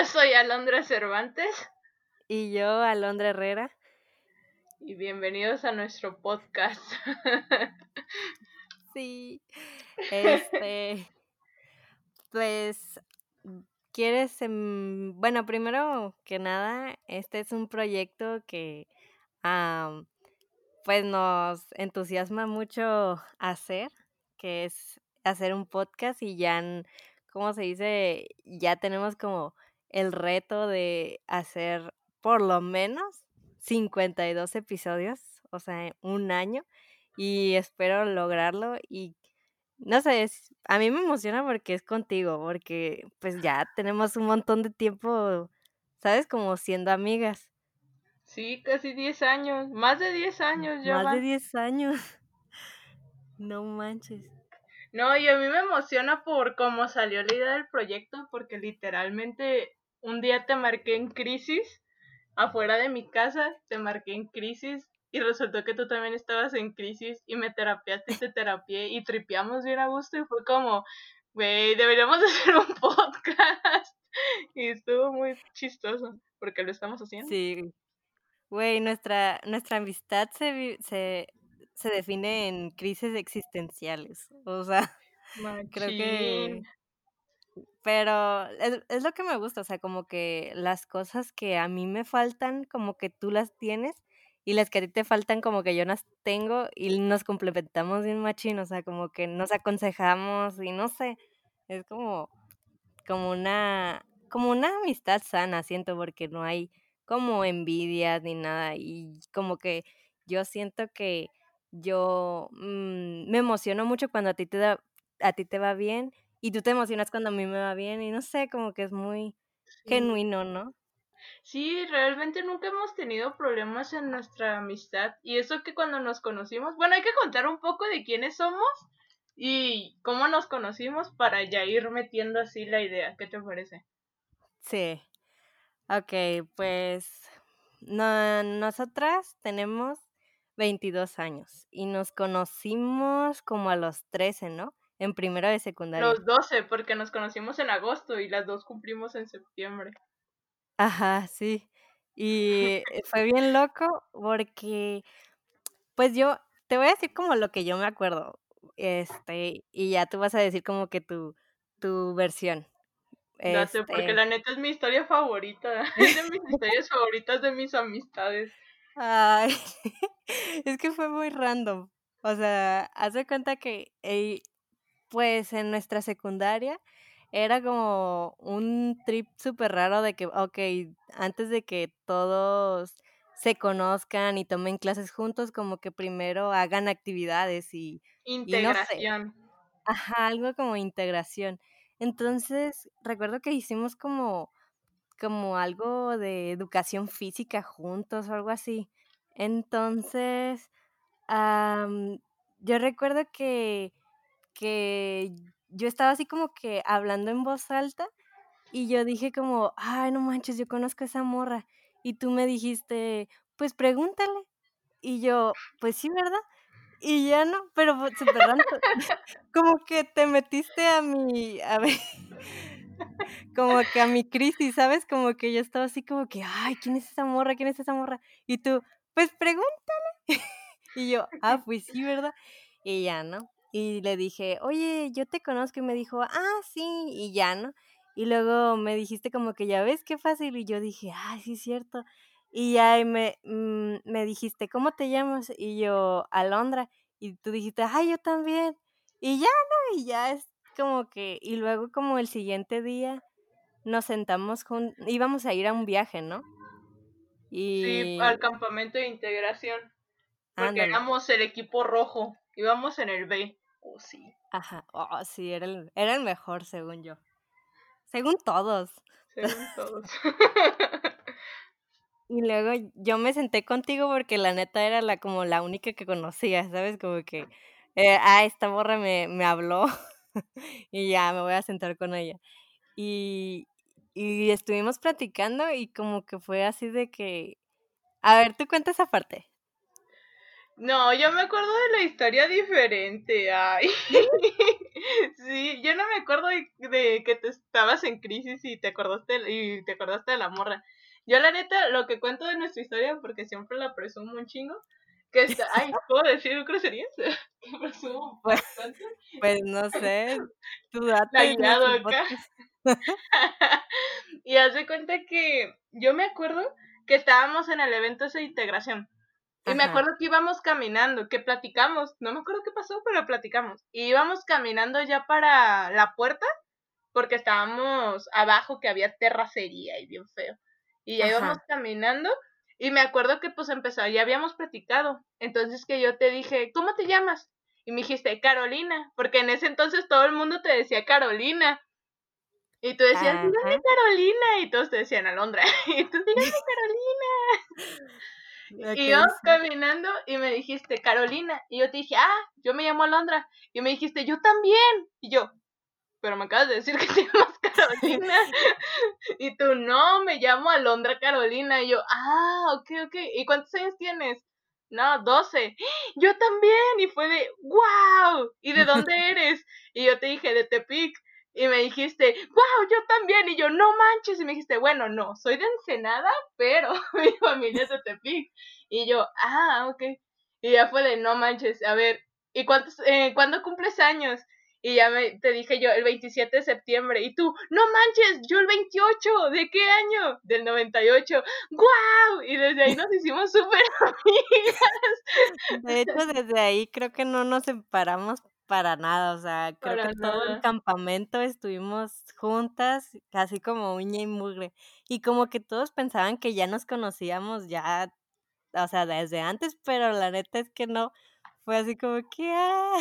Yo soy Alondra Cervantes. Y yo, Alondra Herrera. Y bienvenidos a nuestro podcast. sí. Este. pues. ¿Quieres.? Em, bueno, primero que nada, este es un proyecto que. pues nos entusiasma mucho hacer, que es hacer un podcast y ya, ¿cómo se dice? Ya tenemos como el reto de hacer por lo menos 52 episodios, o sea, un año, y espero lograrlo y no sé, a mí me emociona porque es contigo, porque pues ya tenemos un montón de tiempo, ¿sabes? Como siendo amigas. Sí, casi 10 años, más de 10 años ya. Más de 10 años. No manches. No, y a mí me emociona por cómo salió la idea del proyecto, porque literalmente un día te marqué en crisis, afuera de mi casa, te marqué en crisis y resultó que tú también estabas en crisis y me terapiaste y te terapié y tripeamos bien a gusto y fue como, güey, deberíamos hacer un podcast. Y estuvo muy chistoso porque lo estamos haciendo. Sí. Güey, nuestra, nuestra amistad se, se, se define en crisis existenciales. O sea, creo que pero es, es, lo que me gusta, o sea, como que las cosas que a mí me faltan, como que tú las tienes, y las que a ti te faltan, como que yo las tengo, y nos complementamos bien machín, o sea, como que nos aconsejamos, y no sé, es como, como una, como una amistad sana, siento, porque no hay como envidias ni nada, y como que yo siento que yo mm, me emociono mucho cuando a ti te da, a ti te va bien, y tú te emocionas cuando a mí me va bien y no sé, como que es muy genuino, ¿no? Sí, realmente nunca hemos tenido problemas en nuestra amistad y eso que cuando nos conocimos, bueno, hay que contar un poco de quiénes somos y cómo nos conocimos para ya ir metiendo así la idea, ¿qué te parece? Sí. Ok, pues no, nosotras tenemos 22 años y nos conocimos como a los 13, ¿no? En primero de secundaria. Los 12, porque nos conocimos en agosto y las dos cumplimos en septiembre. Ajá, sí. Y fue bien loco porque, pues yo te voy a decir como lo que yo me acuerdo. Este, y ya tú vas a decir como que tu, tu versión. Este... porque la neta es mi historia favorita. Es de mis historias favoritas de mis amistades. Ay, es que fue muy random. O sea, haz de cuenta que pues en nuestra secundaria era como un trip súper raro de que, ok, antes de que todos se conozcan y tomen clases juntos, como que primero hagan actividades y... Integración. Ajá, algo como integración. Entonces, recuerdo que hicimos como, como algo de educación física juntos o algo así. Entonces, yo recuerdo que que yo estaba así como que hablando en voz alta y yo dije como, ay, no manches, yo conozco a esa morra. Y tú me dijiste, pues pregúntale. Y yo, pues sí, ¿verdad? Y ya no, pero súper raro. como que te metiste a mi, a ver, como que a mi crisis, ¿sabes? Como que yo estaba así como que, ay, ¿quién es esa morra? ¿Quién es esa morra? Y tú, pues pregúntale. y yo, ah, pues sí, ¿verdad? Y ya, ¿no? Y le dije, oye, yo te conozco. Y me dijo, ah, sí, y ya, ¿no? Y luego me dijiste como que ya ves qué fácil. Y yo dije, ah, sí, es cierto. Y ya me, mm, me dijiste, ¿cómo te llamas? Y yo, Alondra. Y tú dijiste, ay, yo también. Y ya, ¿no? Y ya es como que, y luego como el siguiente día nos sentamos juntos, íbamos a ir a un viaje, ¿no? Y... Sí, al campamento de integración. Porque éramos el equipo rojo, íbamos en el B. Oh, sí. Ajá, oh, sí, era el, era el mejor, según yo. Según todos. Según todos. y luego yo me senté contigo porque la neta era la como la única que conocía, ¿sabes? Como que, eh, ah, esta borra me, me habló y ya me voy a sentar con ella. Y, y estuvimos platicando y como que fue así de que, a ver, tú cuenta esa parte. No, yo me acuerdo de la historia diferente. Ay. ¿Sí? yo no me acuerdo de, que te estabas en crisis y te acordaste y te acordaste de la morra. Yo la neta lo que cuento de nuestra historia porque siempre la presumo un chingo, que está, ay, ¿puedo decir groserías? presumo pues, pues no sé, tu date la acá. y haz de cuenta que yo me acuerdo que estábamos en el evento de integración. Y me acuerdo que íbamos caminando, que platicamos, no me acuerdo qué pasó, pero platicamos. Y íbamos caminando ya para la puerta, porque estábamos abajo, que había terracería y bien feo. Y ya íbamos caminando, y me acuerdo que pues empezó, ya habíamos platicado. Entonces que yo te dije, ¿cómo te llamas? Y me dijiste, Carolina, porque en ese entonces todo el mundo te decía Carolina. Y tú decías, dígame Carolina, y todos te decían Alondra. y tú, dígame Carolina. y yo caminando y me dijiste, Carolina. Y yo te dije, ah, yo me llamo Alondra. Y me dijiste, yo también. Y yo, pero me acabas de decir que te llamas Carolina. y tú, no, me llamo Alondra Carolina. Y yo, ah, ok, ok. ¿Y cuántos años tienes? No, 12. Yo también. Y fue de, wow. ¿Y de dónde eres? Y yo te dije, de Tepic. Y me dijiste, wow, yo también. Y yo, no manches. Y me dijiste, bueno, no, soy de Ensenada, pero mi familia es de Tepic. Y yo, ah, ok. Y ya fue de, no manches, a ver, ¿y cuántos, eh, cuándo cumples años? Y ya me, te dije yo, el 27 de septiembre. Y tú, no manches, yo el 28. ¿De qué año? Del 98. ¡Guau! Y desde ahí nos hicimos súper amigas. De hecho, desde ahí creo que no nos separamos para nada, o sea, creo que todo el campamento estuvimos juntas, casi como uña y mugre, y como que todos pensaban que ya nos conocíamos ya, o sea, desde antes, pero la neta es que no, fue así como que, ah.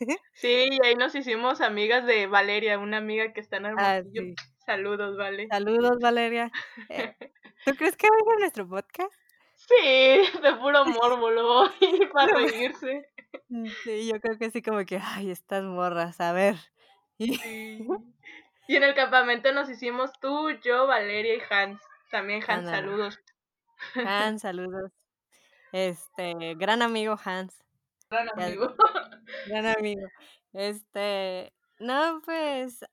Sí, y ahí nos hicimos amigas de Valeria, una amiga que está en ah, Hermosillo. Saludos, Vale. Saludos, Valeria. Eh, ¿Tú crees que va a nuestro podcast? Sí, de puro morbo lo para reírse. Sí, yo creo que sí, como que, ay, estas morras, a ver. Y, en el campamento nos hicimos tú, yo, Valeria y Hans. También Hans, saludos. Hans, saludos. Este, gran amigo Hans. Gran amigo. Gran amigo. Este, no, pues,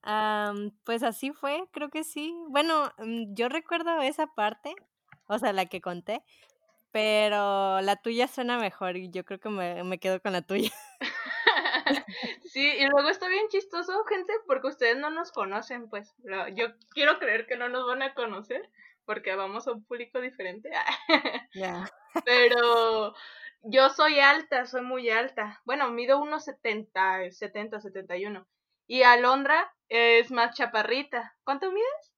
pues así fue, creo que sí. Bueno, mm, yo recuerdo esa parte, o sea, la que conté, pero la tuya suena mejor y yo creo que me, me quedo con la tuya. sí, y luego está bien chistoso, gente, porque ustedes no nos conocen, pues. Yo quiero creer que no nos van a conocer, porque vamos a un público diferente. Pero yo soy alta, soy muy alta. Bueno, mido unos 70, 70, 71. Y Alondra es más chaparrita. ¿Cuánto mides?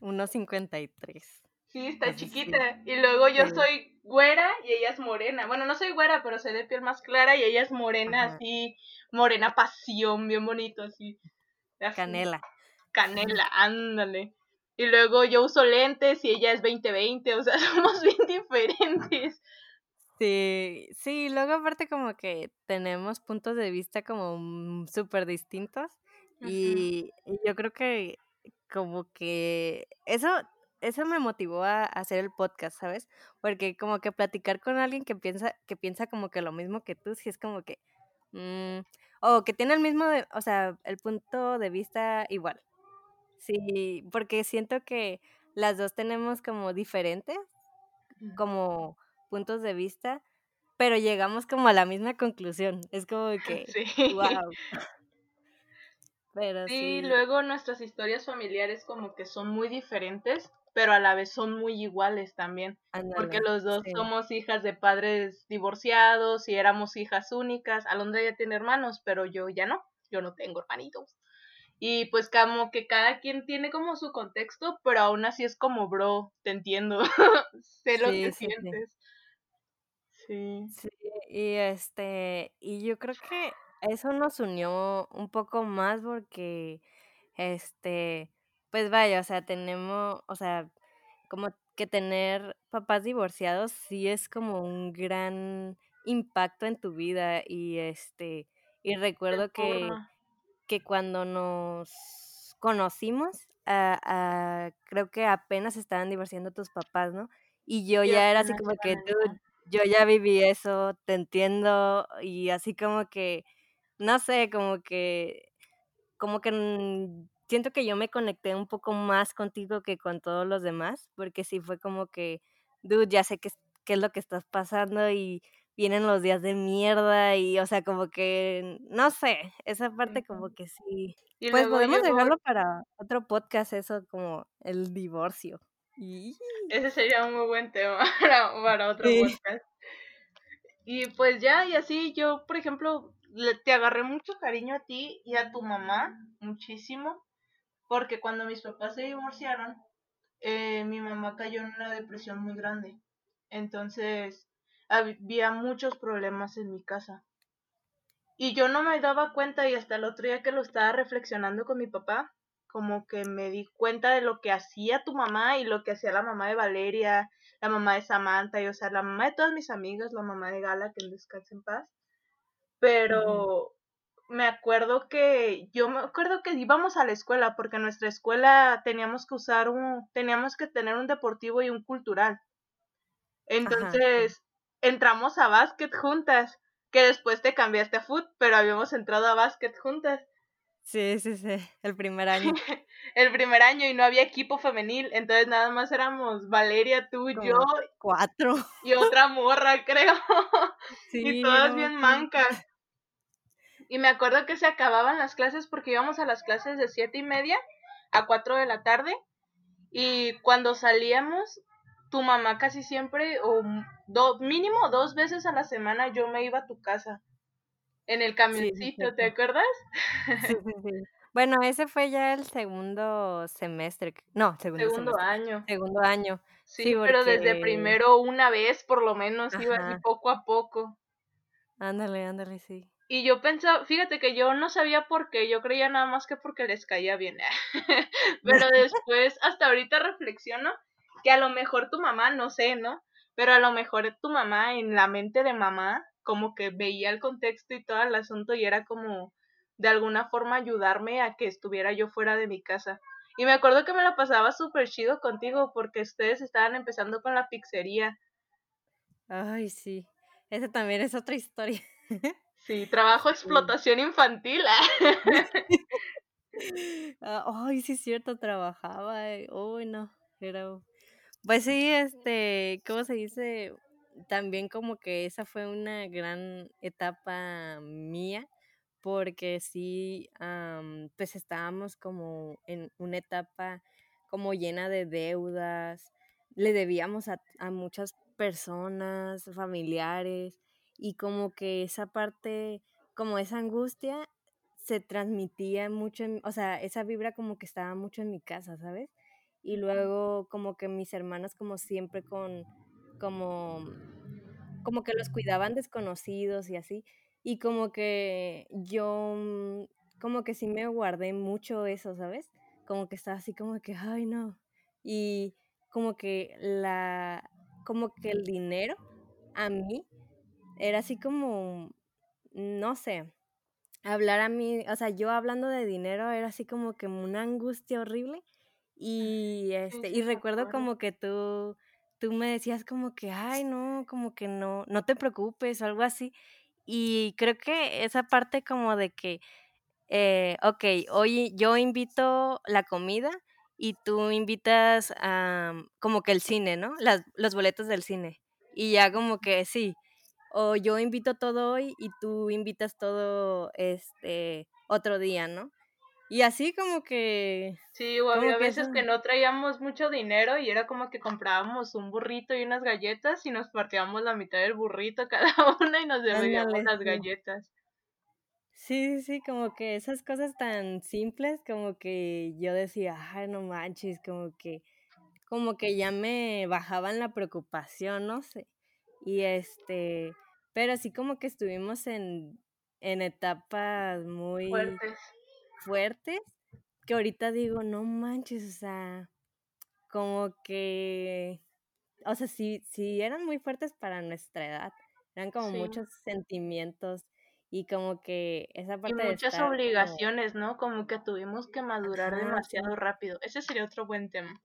Unos 53. Sí, está chiquita. Y luego yo soy güera y ella es morena. Bueno, no soy güera, pero soy de piel más clara y ella es morena, así, morena pasión, bien bonito, así. Canela. Canela, ándale. Y luego yo uso lentes y ella es 2020, o sea, somos bien diferentes. Sí, sí, luego aparte como que tenemos puntos de vista como súper distintos y yo creo que como que eso eso me motivó a, hacer el podcast, ¿sabes? Porque como que platicar con alguien que piensa, que piensa como que lo mismo que tú, si es como que, mm, o que tiene el mismo, o sea, el punto de vista igual. Sí, porque siento que las dos tenemos como diferentes, como puntos de vista, pero llegamos como a la misma conclusión. Es como que, wow. Pero sí, luego nuestras historias familiares como que son muy diferentes, pero a la vez son muy iguales también, porque los dos somos hijas de padres divorciados y éramos hijas únicas. Alondra ya tiene hermanos, pero yo ya no, yo no tengo hermanitos. Y pues como que cada quien tiene como su contexto, pero aún así es como, bro, te entiendo, sé lo que sientes. Sí. Sí, y este, y yo creo que eso nos unió un poco más porque, este, pues vaya, o sea, tenemos, o sea, como que tener papás divorciados sí es como un gran impacto en tu vida y este y recuerdo que, que cuando nos conocimos creo que apenas estaban divorciando tus papás, ¿no? Y yo ya era así como que, yo ya viví eso, te entiendo y así como que, no sé, como que como que, mm, siento que yo me conecté un poco más contigo que con todos los demás, porque sí fue como que, dude, ya sé qué es qué es lo que estás pasando y vienen los días de mierda y, o sea, como que, no sé, esa parte como que sí. Y Pues podemos llegó dejarlo para otro podcast, eso como el divorcio. Y ese sería un muy buen tema para, para otro Sí. podcast. Y pues ya, y así yo, por ejemplo, te agarré mucho cariño a ti y a tu mamá, muchísimo, porque cuando mis papás se divorciaron, eh, mi mamá cayó en una depresión muy grande. Entonces, había muchos problemas en mi casa. Y yo no me daba cuenta y hasta el otro día que lo estaba reflexionando con mi papá, como que me di cuenta de lo que hacía tu mamá y lo que hacía la mamá de Valeria, la mamá de Samantha y o sea, la mamá de todas mis amigas, la mamá de Gala, que descanse en paz. Pero me acuerdo que yo me acuerdo que íbamos a la escuela porque en nuestra escuela teníamos que usar un teníamos que tener un deportivo y un cultural. Entonces, entramos a básquet juntas, que después te cambiaste a foot, pero habíamos entrado a básquet juntas Sí, sí, sí, el primer año. el primer año y no había equipo femenil, entonces nada más éramos Valeria, tú, yo Como 4. y otra morra, creo. Sí, y todas bien sí. mancas. Y me acuerdo que se acababan las clases porque íbamos a las clases de siete y media a cuatro de la tarde. Y cuando salíamos, tu mamá casi siempre, o do- mínimo dos veces a la semana, yo me iba a tu casa. En el sí, camioncito, ¿te acuerdas? Sí, sí, sí. Bueno, ese fue ya el segundo semestre, no, segundo Segundo semestre, año. segundo año. Sí, pero desde primero una vez por lo menos iba así poco a poco. Ándale, ándale, sí. Y yo pensaba, fíjate que yo no sabía por qué, yo creía nada más que porque les caía bien. Pero después, hasta ahorita reflexiono que a lo mejor tu mamá, no sé, ¿no? Pero a lo mejor tu mamá, en la mente de mamá, como que veía el contexto y todo el asunto y era como de alguna forma ayudarme a que estuviera yo fuera de mi casa. Y me acuerdo que me la pasaba súper chido contigo porque ustedes estaban empezando con la pizzería. Ay, sí. Esa también es otra historia. Sí, trabajo Sí. explotación infantil. Ah, ay, sí es cierto, trabajaba, eh, uy, no, era pues sí, este, ¿cómo se dice? También como que esa fue una gran etapa mía, porque sí, pues estábamos como en una etapa como llena de deudas, le debíamos a, a muchas personas, familiares, y como que esa parte, como esa angustia, se transmitía mucho, en- o sea, esa vibra como que estaba mucho en mi casa, ¿sabes? Y luego como que mis hermanas como siempre con, como, como que los cuidaban desconocidos y así. Y como que yo, mm, como que sí me guardé mucho eso, ¿sabes? Como que estaba así como que, ay, no. Y como que la, como que el dinero a mí era así como, no sé, hablar a mí, o sea, yo hablando de dinero era así como que una angustia horrible. Y este, y recuerdo como que tú, tú me decías como que, ay, no, como que no, no te preocupes o algo así. Y creo que esa parte como de que, eh, ok, hoy yo invito la comida y tú invitas a, como que el cine, ¿no? Las, los boletos del cine. Y ya como que sí, o yo invito todo hoy y tú invitas todo este otro día, ¿no? Y así como que, Sí, o había veces que no traíamos mucho dinero y era como que comprábamos un burrito y unas galletas y nos partíamos la mitad del burrito cada una y nos ándale, las galletas. Sí, sí, sí, como que esas cosas tan simples, como que yo decía, ay, no manches, como que, como que ya me bajaban la preocupación, no sé. Y este, pero sí como que estuvimos en, en etapas muy Fuertes. fuertes, que ahorita digo, no manches, o sea, como que, o sea, sí, sí eran muy fuertes para nuestra edad, eran como Sí. muchos sentimientos y como que esa Y parte de muchas como, obligaciones, ¿no? Como que tuvimos que madurar sí, demasiado rápido. Ese sería otro buen tema.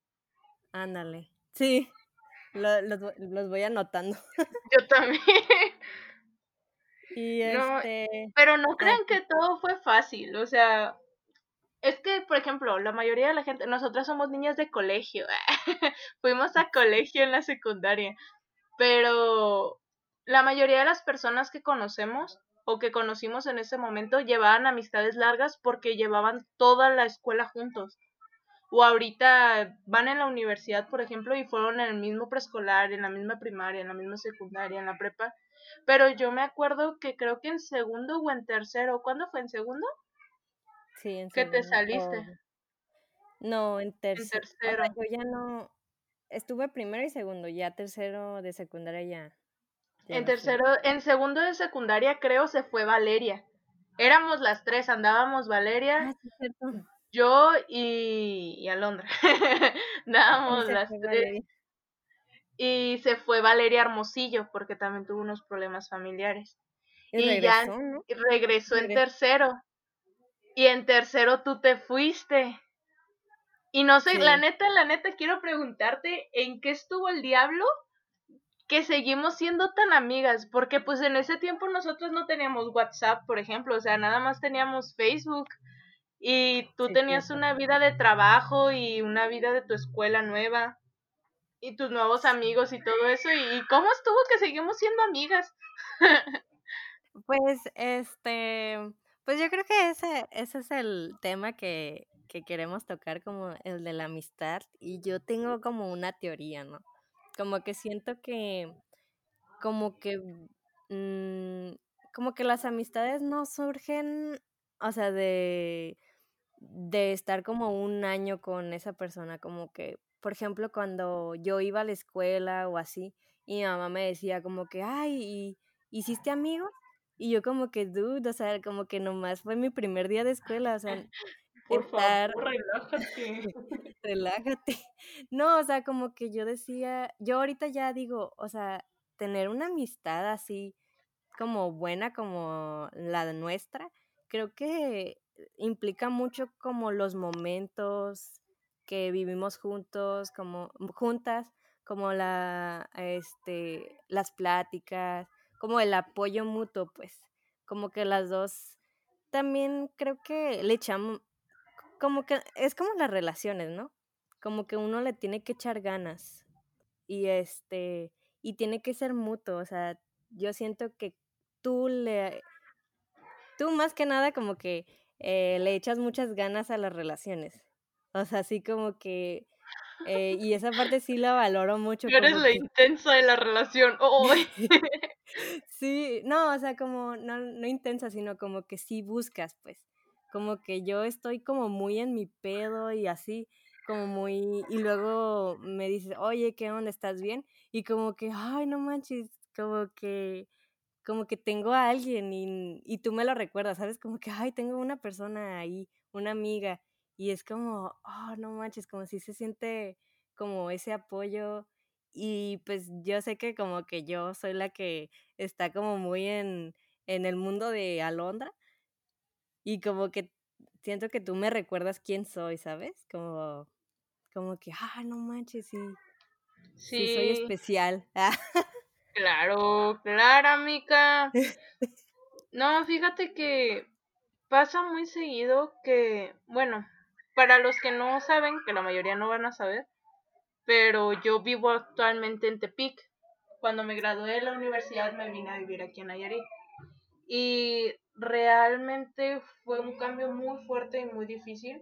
ándale, sí, los, voy anotando. Yo también. Y este... pero no crean que todo fue fácil, o sea, es que, por ejemplo, la mayoría de la gente, nosotras somos niñas de colegio, fuimos a colegio en la secundaria, pero la mayoría de las personas que conocemos o que conocimos en ese momento llevaban amistades largas porque llevaban toda la escuela juntos. O ahorita van en la universidad, por ejemplo, y fueron en el mismo preescolar, en la misma primaria, en la misma secundaria, en la prepa. Pero yo me acuerdo que creo que en segundo o en tercero, ¿cuándo fue en segundo? Sí, en segundo. Que te saliste. No, en, tercero. yo ya no, estuve primero y segundo, ya tercero de secundaria ya. en tercero, en segundo de secundaria creo se fue Valeria. Éramos las tres, andábamos Valeria, ah, yo y, y Alondra. Andábamos las tres. Y se fue Valeria Hermosillo porque también tuvo unos problemas familiares. Y, ya regresó en tercero. Y en tercero tú te fuiste. Y no sé, la neta, la neta, quiero preguntarte en qué estuvo el diablo que seguimos siendo tan amigas, porque pues en ese tiempo nosotros no teníamos WhatsApp, por ejemplo, o sea, nada más teníamos Facebook y tú tenías una vida de trabajo y una vida de tu escuela nueva y tus nuevos amigos y todo eso, y, cómo estuvo que seguimos siendo amigas. pues, este, pues yo creo que ese, ese es el tema que, que queremos tocar como el de la amistad y yo tengo como una teoría, ¿no? Como que siento que, como que, mm, como que las amistades no surgen, o sea, de, de estar como un año con esa persona, como que, por ejemplo, cuando yo iba a la escuela o así, y mi mamá me decía como que, ay, ¿hiciste amigos? Y yo como que, dude, o sea, como que nomás fue mi primer día de escuela, o sea, por favor, relájate. relájate. No, o sea, como que yo decía, yo ahorita ya digo, o sea, tener una amistad así como buena como la nuestra, creo que implica mucho como los momentos que vivimos juntos, como juntas, como la este las pláticas, como el apoyo mutuo, pues, como que las dos también creo que le echamos como que es como las relaciones, ¿no? Como que uno le tiene que echar ganas y este y tiene que ser mutuo, o sea, yo siento que tú le tú más que nada como que eh, le echas muchas ganas a las relaciones. O sea, así como que eh, y esa parte sí la valoro mucho. Eres la intensa de la relación. sí, no, o sea, como no, no intensa, sino como que sí buscas, pues como que yo estoy como muy en mi pedo y así, como muy, y luego me dices, oye, ¿qué onda? ¿Estás bien? Y como que, ay, no manches, como que, como que tengo a alguien y, y tú me lo recuerdas, ¿sabes? Como que, ay, tengo una persona ahí, una amiga, y es como, oh, no manches, como si se siente como ese apoyo y pues yo sé que como que yo soy la que está como muy en, en el mundo de Alondra, y como que siento que tú me recuerdas quién soy, ¿sabes? Como, como que, ah, no manches, sí. Sí, soy especial. claro, claro, amiga. No, fíjate que pasa muy seguido que, bueno, para los que no saben, que la mayoría no van a saber, pero yo vivo actualmente en Tepic. Cuando me gradué de la universidad me vine a vivir aquí en Nayarit. Y realmente fue un cambio muy fuerte y muy difícil,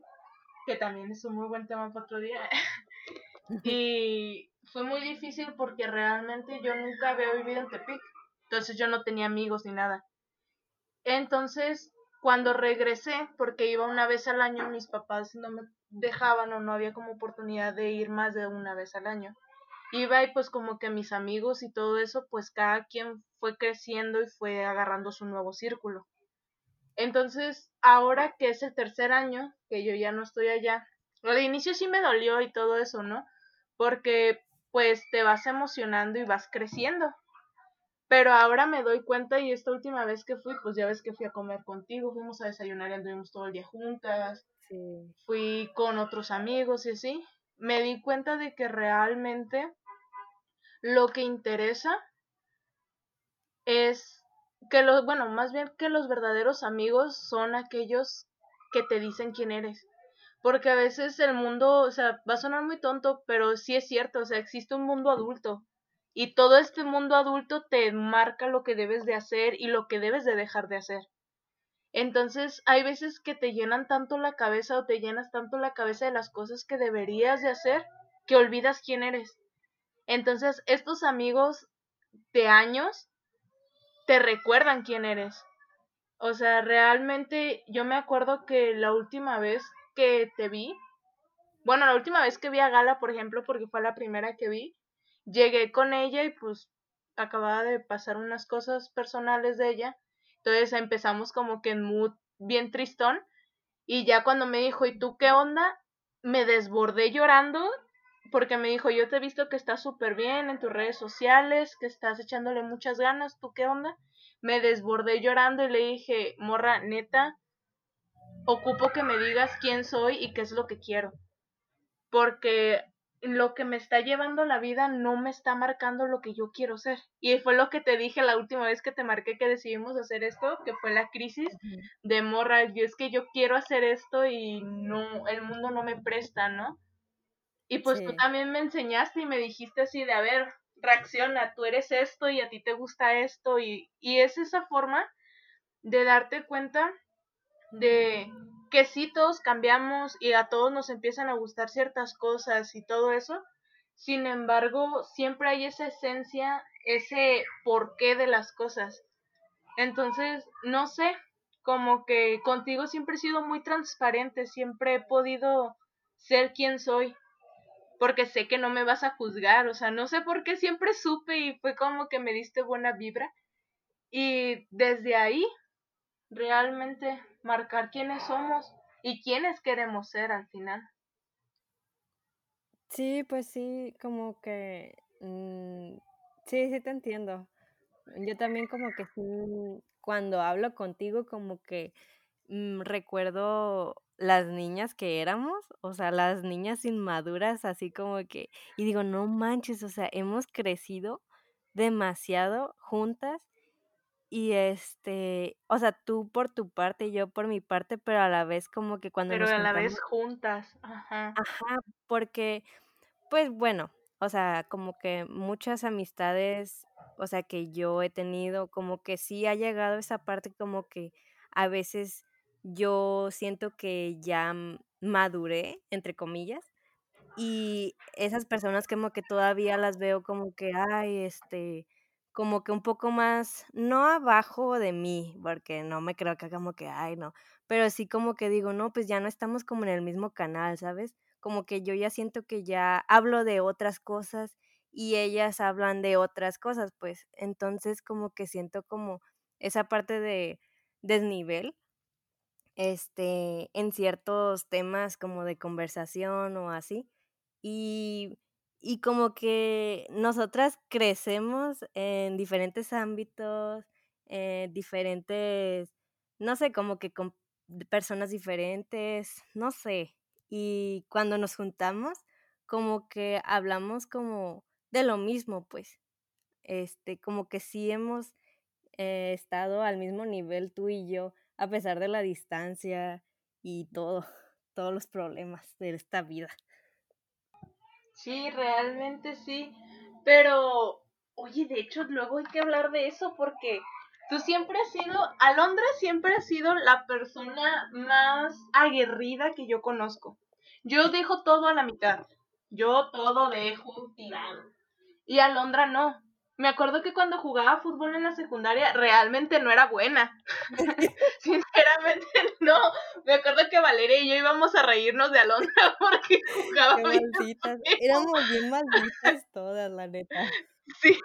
que también es un muy buen tema para otro día. y fue muy difícil porque realmente yo nunca había vivido en Tepic, entonces yo no tenía amigos ni nada. Entonces, cuando regresé, porque iba una vez al año, mis papás no me dejaban o no había como oportunidad de ir más de una vez al año iba y pues como que mis amigos y todo eso, pues cada quien fue creciendo y fue agarrando su nuevo círculo. Entonces, ahora que es el tercer año, que yo ya no estoy allá, al inicio sí me dolió y todo eso, ¿no? Porque pues te vas emocionando y vas creciendo. Pero ahora me doy cuenta y esta última vez que fui, pues ya ves que fui a comer contigo, fuimos a desayunar y anduvimos todo el día juntas. Fui con otros amigos y así. Me di cuenta de que realmente lo que interesa es que los, bueno, más bien que los verdaderos amigos son aquellos que te dicen quién eres. Porque a veces el mundo, o sea, va a sonar muy tonto, pero sí es cierto, o sea, existe un mundo adulto. Y todo este mundo adulto te marca lo que debes de hacer y lo que debes de dejar de hacer. Entonces, hay veces que te llenan tanto la cabeza o te llenas tanto la cabeza de las cosas que deberías de hacer que olvidas quién eres. Entonces, estos amigos de años te recuerdan quién eres. O sea, realmente yo me acuerdo que la última vez que te vi, bueno, la última vez que vi a Gala, por ejemplo, porque fue la primera que vi, llegué con ella y pues acababa de pasar unas cosas personales de ella. Entonces empezamos como que en mood bien tristón. Y ya cuando me dijo, ¿y tú qué onda? Me desbordé llorando porque me dijo, yo te he visto que estás súper bien en tus redes sociales, que estás echándole muchas ganas, ¿tú qué onda? Me desbordé llorando y le dije, morra, neta, ocupo que me digas quién soy y qué es lo que quiero. Porque lo que me está llevando la vida no me está marcando lo que yo quiero ser. Y fue lo que te dije la última vez que te marqué que decidimos hacer esto, que fue la crisis de morra. Yo es que yo quiero hacer esto y no, el mundo no me presta, ¿no? Y pues tú también me enseñaste y me dijiste así de, a ver, reacciona, tú eres esto y a ti te gusta esto. Y, y es esa forma de darte cuenta de que sí todos cambiamos y a todos nos empiezan a gustar ciertas cosas y todo eso. Sin embargo, siempre hay esa esencia, ese porqué de las cosas. Entonces, no sé, como que contigo siempre he sido muy transparente, siempre he podido ser quien soy porque sé que no me vas a juzgar, o sea, no sé por qué siempre supe y fue como que me diste buena vibra. Y desde ahí, realmente marcar quiénes somos y quiénes queremos ser al final. Sí, pues sí, como que... Mm, sí, sí te entiendo. Yo también como que cuando hablo contigo como que mm, recuerdo las niñas que éramos, o sea, las niñas inmaduras, así como que, y digo, no manches, o sea, hemos crecido demasiado juntas y este, o sea, tú por tu parte, yo por mi parte, pero a la vez como que cuando pero a la vez juntas, ajá. Ajá, porque, pues bueno, o sea, como que muchas amistades, o sea, que yo he tenido, como que sí ha llegado esa parte como que a veces yo siento que ya maduré, entre comillas, y esas personas como que todavía las veo como que, ay, este, como que un poco más, no abajo de mí, porque no me creo que como que, ay, no, pero sí como que digo, no, pues ya no estamos como en el mismo canal, ¿sabes? Como que yo ya siento que ya hablo de otras cosas y ellas hablan de otras cosas, pues entonces como que siento como esa parte de desnivel este, en ciertos temas como de conversación o así. Y, y como que nosotras crecemos en diferentes ámbitos, en diferentes, no sé, como que con personas diferentes, no sé. Y cuando nos juntamos, como que hablamos como de lo mismo, pues. Este, como que sí hemos eh, estado al mismo nivel tú y yo a pesar de la distancia y todo, todos los problemas de esta vida. Sí, realmente sí, pero, oye, de hecho, luego hay que hablar de eso porque tú siempre has sido, Alondra siempre ha sido la persona más aguerrida que yo conozco. Yo dejo todo a la mitad, yo todo dejo tirado. Y Alondra no, me acuerdo que cuando jugaba fútbol en la secundaria realmente no era buena. Sinceramente no. Me acuerdo que Valeria y yo íbamos a reírnos de Alondra porque jugaba bien. Éramos bien malditas todas, la neta. Sí,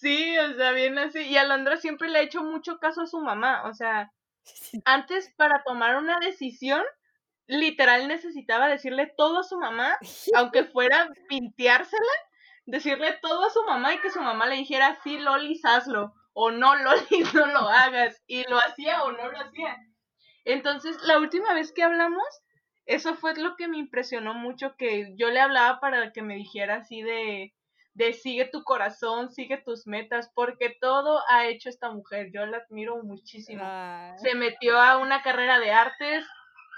sí, o sea, bien así. Y Alondra siempre le ha hecho mucho caso a su mamá. O sea, antes para tomar una decisión, literal necesitaba decirle todo a su mamá, aunque fuera pinteársela decirle todo a su mamá y que su mamá le dijera, sí, Lolis, hazlo, o no, Lolis, no lo hagas, y lo hacía o no lo hacía. Entonces, la última vez que hablamos, eso fue lo que me impresionó mucho, que yo le hablaba para que me dijera así de, de sigue tu corazón, sigue tus metas, porque todo ha hecho esta mujer, yo la admiro muchísimo. Se metió a una carrera de artes,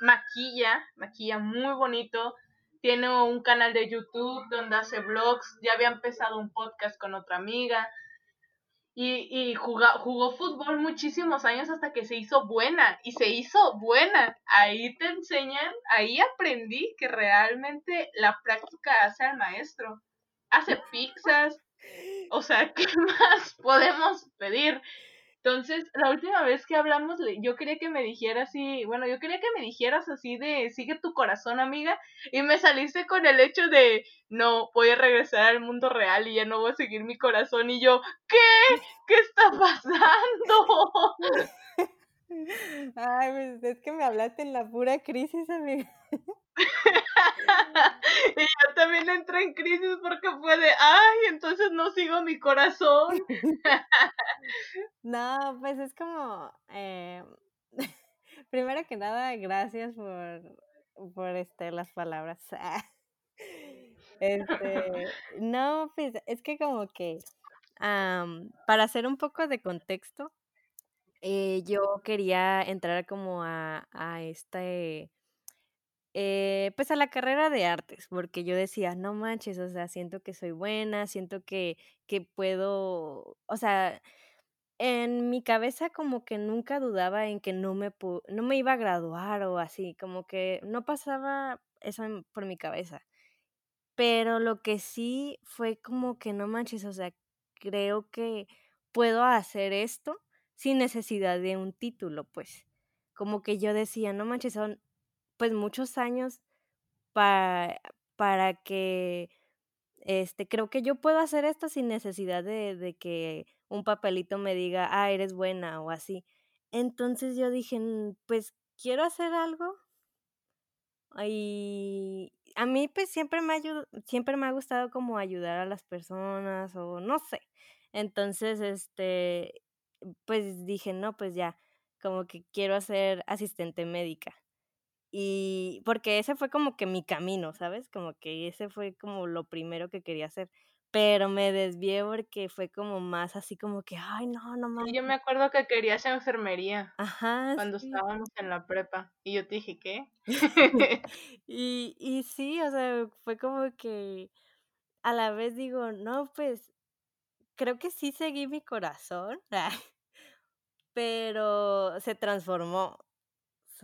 maquilla, maquilla muy bonito, tiene un canal de YouTube donde hace vlogs, ya había empezado un podcast con otra amiga, y, y jugó, fútbol muchísimos años hasta que se hizo buena y se hizo buena. Ahí te enseñan, ahí aprendí que realmente la práctica hace al maestro. Hace pizzas, o sea, ¿qué más podemos pedir? Entonces, la última vez que hablamos, yo quería que me dijeras así, bueno, yo quería que me dijeras así de, sigue tu corazón, amiga, y me saliste con el hecho de, no, voy a regresar al mundo real y ya no voy a seguir mi corazón, y yo, ¿qué? ¿Qué está pasando? Ay, pues es que me hablaste en la pura crisis, amiga. y yo también entré en crisis porque fue de, ay, entonces no sigo mi corazón. no, pues es como, eh, primero que nada, gracias por, por este, las palabras. este, no, pues es que como que, para hacer un poco de contexto, eh, yo quería entrar como a, a este eh, pues a la carrera de artes, porque yo decía, no manches, o sea, siento que soy buena, siento que, que puedo, o sea, en mi cabeza como que nunca dudaba en que no me, no me iba a graduar o así, como que no pasaba eso por mi cabeza. Pero lo que sí fue como que no manches, o sea, creo que puedo hacer esto sin necesidad de un título, pues. Como que yo decía, no manches, son pues muchos años para, para que, este, creo que yo puedo hacer esto sin necesidad de, de que un papelito me diga, ah, eres buena o así. Entonces yo dije, mm, pues quiero hacer algo. Y a mí pues siempre me, siempre me ha gustado como ayudar a las personas o no sé. Entonces, este, pues dije, no, pues ya, como que quiero ser asistente médica. Y porque ese fue como que mi camino, ¿sabes? Como que ese fue como lo primero que quería hacer. Pero me desvié porque fue como más así como que, ay, no, no mames. Yo me acuerdo que querías enfermería. Ajá. Cuando estábamos en la prepa. Y yo te dije, ¿qué? y, y sí, o sea, fue como que a la vez digo, no, pues creo que sí seguí mi corazón, pero se transformó.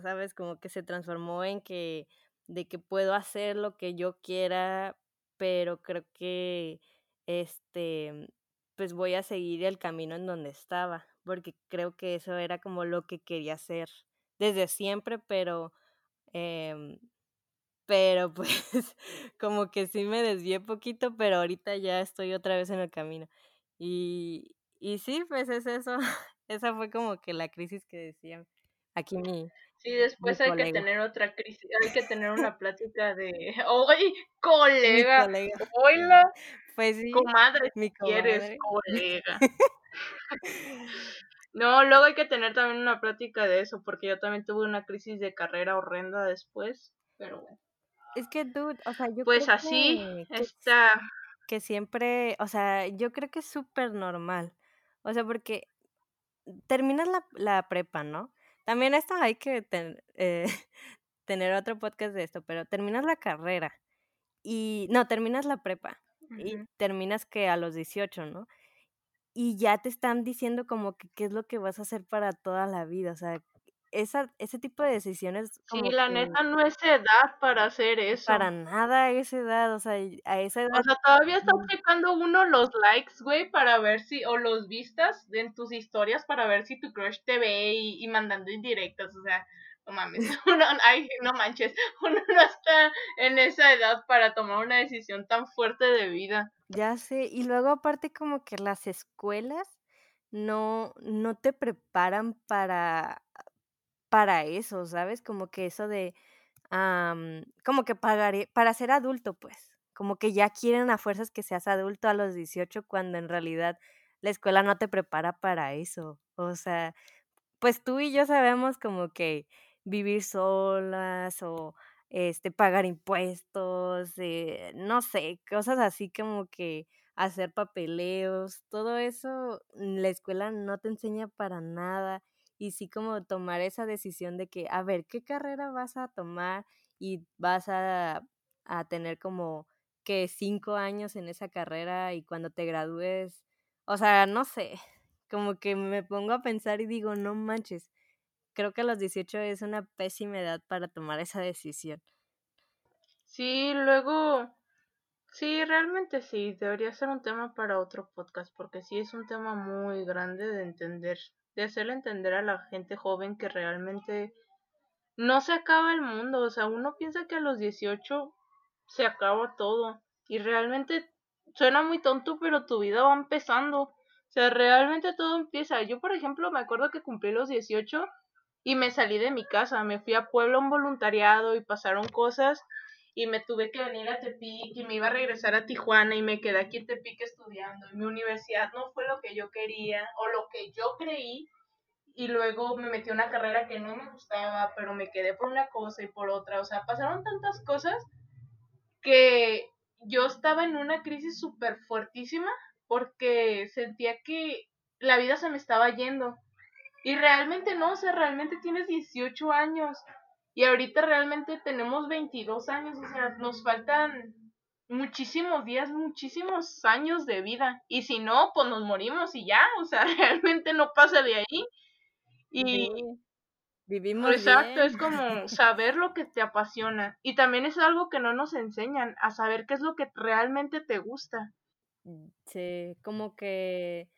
¿Sabes? Como que se transformó en que, de que puedo hacer lo que yo quiera, pero creo que, este, pues voy a seguir el camino en donde estaba, porque creo que eso era como lo que quería hacer desde siempre, pero, eh, pero pues como que sí me desvié poquito, pero ahorita ya estoy otra vez en el camino. Y, y sí, pues es eso, esa fue como que la crisis que decían aquí mi, Sí, después hay que tener otra crisis, hay que tener una plática de, ¡ay, colega! ¡Hola! Pues sí, comadre, mi quieres, colega. no, luego hay que tener también una plática de eso, porque yo también tuve una crisis de carrera horrenda después, pero bueno. Es que, dude, o sea, yo Pues así está... Que siempre, o sea, yo creo que es súper normal. O sea, porque terminas la, la prepa, ¿no? También esto hay que eh, tener otro podcast de esto, pero terminas la carrera y no, terminas la prepa y terminas que a los 18, ¿no? Y ya te están diciendo como que qué es lo que vas a hacer para toda la vida, o sea, esa, ese tipo de decisiones. sí, la neta no es edad para hacer eso. Para nada esa edad, o sea, a esa edad. O sea, todavía estás checando uno los likes, güey, para ver si, o los vistas en tus historias para ver si tu crush te ve y, mandando indirectas, o sea, no mames, uno, ay, no manches, uno no está en esa edad para tomar una decisión tan fuerte de vida. Ya sé, y luego aparte como que las escuelas no, no te preparan para para eso, ¿sabes? Como que eso de, como que pagaré, para ser adulto, pues, como que ya quieren a fuerzas que seas adulto a los 18 cuando en realidad la escuela no te prepara para eso. O sea, pues tú y yo sabemos como que vivir solas o este pagar impuestos, eh, no sé, cosas así como que hacer papeleos, todo eso la escuela no te enseña para nada y sí como tomar esa decisión de que, a ver, ¿qué carrera vas a tomar? Y vas a, a tener como que cinco años en esa carrera y cuando te gradúes, o sea, no sé, como que me pongo a pensar y digo, no manches, creo que a los 18 es una pésima edad para tomar esa decisión. Sí, luego, sí, realmente sí, debería ser un tema para otro podcast, porque sí es un tema muy grande de entender, de hacerle entender a la gente joven que realmente no se acaba el mundo, o sea, uno piensa que a los 18 se acaba todo, y realmente suena muy tonto, pero tu vida va empezando, o sea, realmente todo empieza. Yo, por ejemplo, me acuerdo que cumplí los 18 y me salí de mi casa, me fui a Puebla un voluntariado y pasaron cosas y me tuve que venir a Tepic y me iba a regresar a Tijuana y me quedé aquí en Tepic estudiando y mi universidad no fue lo que yo quería o lo que yo creí y luego me metí a una carrera que no me gustaba, pero me quedé por una cosa y por otra, o sea, pasaron tantas cosas que yo estaba en una crisis súper fuertísima porque sentía que la vida se me estaba yendo. Y realmente no, o sea, realmente tienes 18 años y ahorita realmente tenemos 22 años, o sea, nos faltan muchísimos días, muchísimos años de vida. Y si no, pues nos morimos y ya, o sea, realmente no pasa de ahí. Y vivimos Exacto, es como saber lo que te apasiona. Y también es algo que no nos enseñan, a saber qué es lo que realmente te gusta. Sí, como que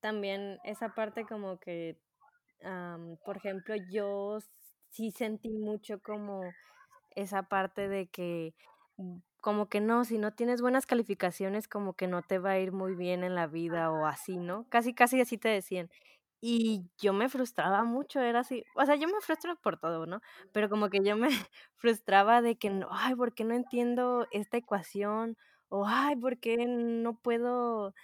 también esa parte como que, por ejemplo, yo sí sentí mucho como esa parte de que mm, como que no, si no tienes buenas calificaciones, como que no te va a ir muy bien en la vida o así, ¿no? Casi, casi así te decían. Y yo me frustraba mucho, era así, o sea, yo me frustro por todo, ¿no? Pero como que yo me frustraba de que, ay, ¿por qué no entiendo esta ecuación? O, ay, ¿por qué no puedo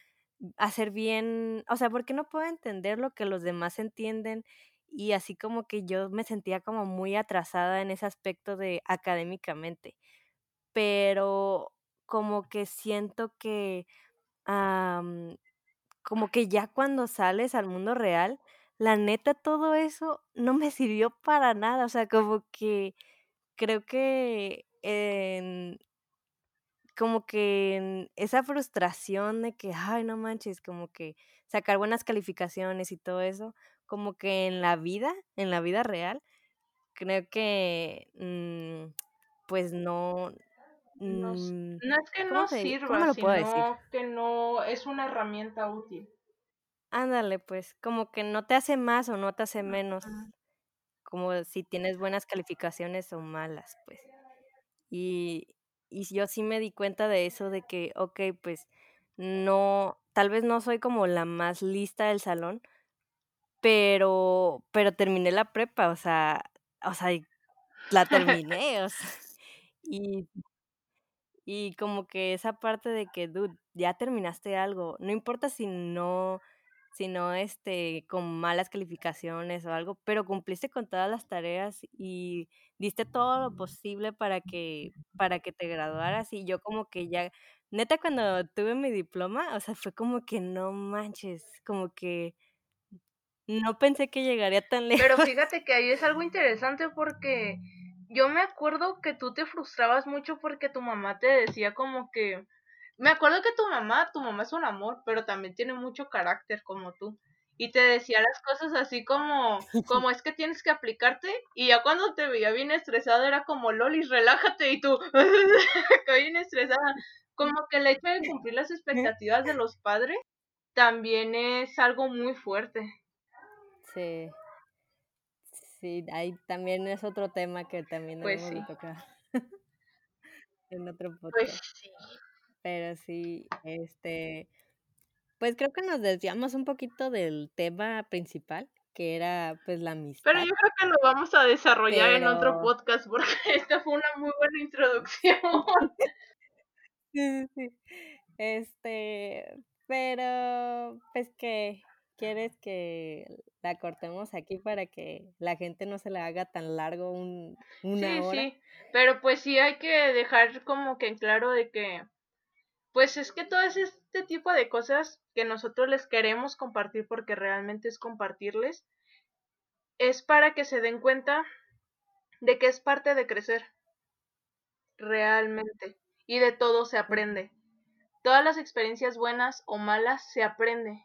hacer bien? O sea, ¿por qué no puedo entender lo que los demás entienden? Y así como que yo me sentía como muy atrasada en ese aspecto de académicamente. Pero como que siento que como que ya cuando sales al mundo real, la neta todo eso no me sirvió para nada, o sea, como que creo que como que en esa frustración de que, ay, no manches, como que sacar buenas calificaciones y todo eso, como que en la vida, en la vida real, creo que, mm, pues no, no, mm, es que no sirva, sino que no es una herramienta útil. Ándale, pues, como que no te hace más o no te hace menos, como si tienes buenas calificaciones o malas, pues. Y, y yo sí me di cuenta de eso, de que, ok, pues, no, tal vez no soy como la más lista del salón, pero, pero terminé la prepa, o sea, o sea, la terminé, o sea, y, y como que esa parte de que, dude, ya terminaste algo, no importa si no, si no, este, con malas calificaciones o algo, pero cumpliste con todas las tareas y diste todo lo posible para que, para que te graduaras y yo como que ya, neta cuando tuve mi diploma, o sea, fue como que no manches, como que no pensé que llegaría tan lejos. Pero fíjate que ahí es algo interesante porque yo me acuerdo que tú te frustrabas mucho porque tu mamá te decía como que... Me acuerdo que tu mamá, tu mamá es un amor, pero también tiene mucho carácter como tú. Y te decía las cosas así como, como es que tienes que aplicarte. Y ya cuando te veía bien estresada era como, Lolis, relájate. Y tú, bien estresada. Como que el hecho de cumplir las expectativas de los padres también es algo muy fuerte. Sí. Sí, ahí también es otro tema que también pues debemos tocar en otro pues podcast. Pues sí. Pero sí, este, pues creo que nos desviamos un poquito del tema principal, que era pues la amistad. Pero yo creo que lo vamos a desarrollar en otro podcast porque esta fue una muy buena introducción. sí, sí, sí. Este, pero pues que ¿Quieres que la cortemos aquí para que la gente no se le haga tan largo un, una hora? Sí, pero pues sí hay que dejar como que en claro de que, pues es que todo este tipo de cosas que nosotros les queremos compartir porque realmente es compartirles, es para que se den cuenta de que es parte de crecer. Realmente. Y de todo se aprende. Todas las experiencias buenas o malas se aprende.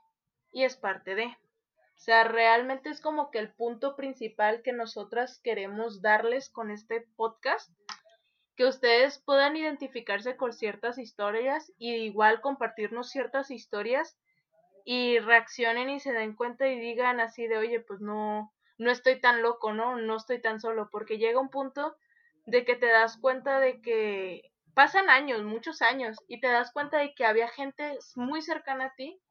Y es parte de. O sea, realmente es como que el punto principal que nosotras queremos darles con este podcast que ustedes puedan identificarse con ciertas historias y igual compartirnos ciertas historias y reaccionen y se den cuenta y digan así de, oye, pues no, no estoy tan loco, ¿no? No estoy tan solo, porque llega un punto de que te das cuenta de que pasan años, muchos años, y te das cuenta de que había gente muy cercana a ti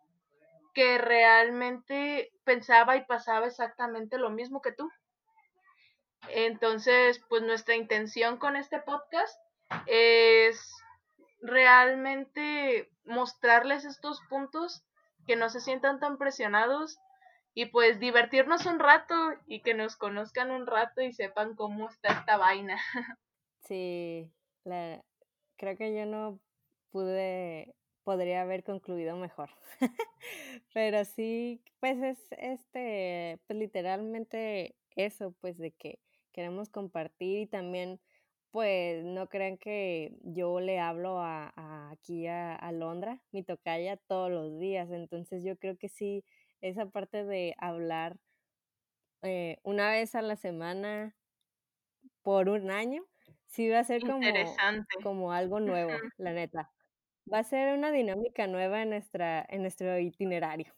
que realmente pensaba y pasaba exactamente lo mismo que tú. Entonces, pues nuestra intención con este podcast es realmente mostrarles estos puntos que no se sientan tan presionados y pues divertirnos un rato y que nos conozcan un rato y sepan cómo está esta vaina. Sí, creo que yo no pude, podría haber concluido mejor. Pero sí, pues es este, pues literalmente eso, pues de que queremos compartir y también pues no crean que yo le hablo a, aquí a, a, Londra, mi tocaya, todos los días. Entonces yo creo que sí, esa parte de hablar eh, una vez a la semana por un año, sí va a ser como, como algo nuevo, la neta. Va a ser una dinámica nueva en, nuestra, en nuestro itinerario.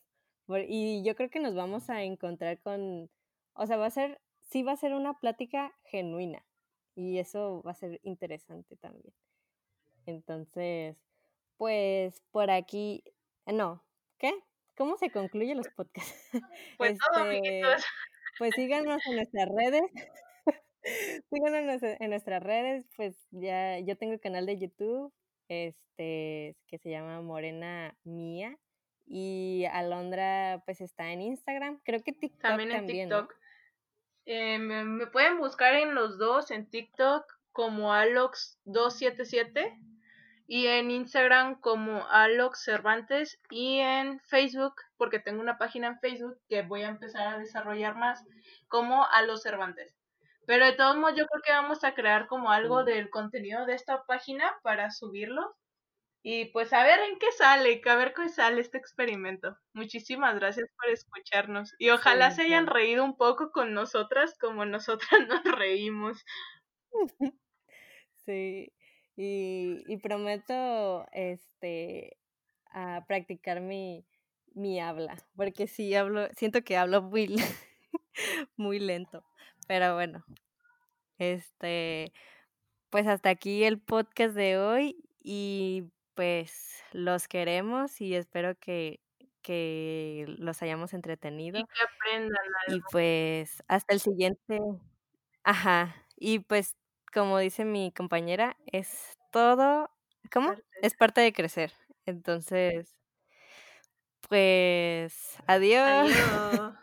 Y yo creo que nos vamos a encontrar con, o sea, va a ser sí va a ser una plática genuina y eso va a ser interesante también. Entonces, pues por aquí, eh, no, ¿qué? ¿Cómo se concluyen los podcasts? Pues este, Pues síganos en nuestras redes. síganos en nuestras redes, pues ya yo tengo el canal de YouTube, este, que se llama Morena Mía. Y Alondra, pues está en Instagram. Creo que TikTok también. En TikTok. Eh, me, pueden buscar en los dos, en TikTok como Alox277 y en Instagram como Alox Cervantes y en Facebook, porque tengo una página en Facebook que voy a empezar a desarrollar más, como Alox Cervantes. Pero de todos modos yo creo que vamos a crear como algo del contenido de esta página para subirlo. Y pues a ver en qué sale, a ver qué sale este experimento. Muchísimas gracias por escucharnos. Y ojalá se hayan reído un poco con nosotras como nosotras nos reímos. Sí, y, y prometo este a practicar mi, mi habla, porque sí hablo, siento que hablo muy, muy lento, pero bueno, este, pues hasta aquí el podcast de hoy y pues los queremos y espero que, que los hayamos entretenido. Y que aprendan algo. Y pues hasta el siguiente. Ajá. Y pues como dice mi compañera, es todo, ¿cómo? Es parte de crecer. Entonces, pues adiós. Adiós.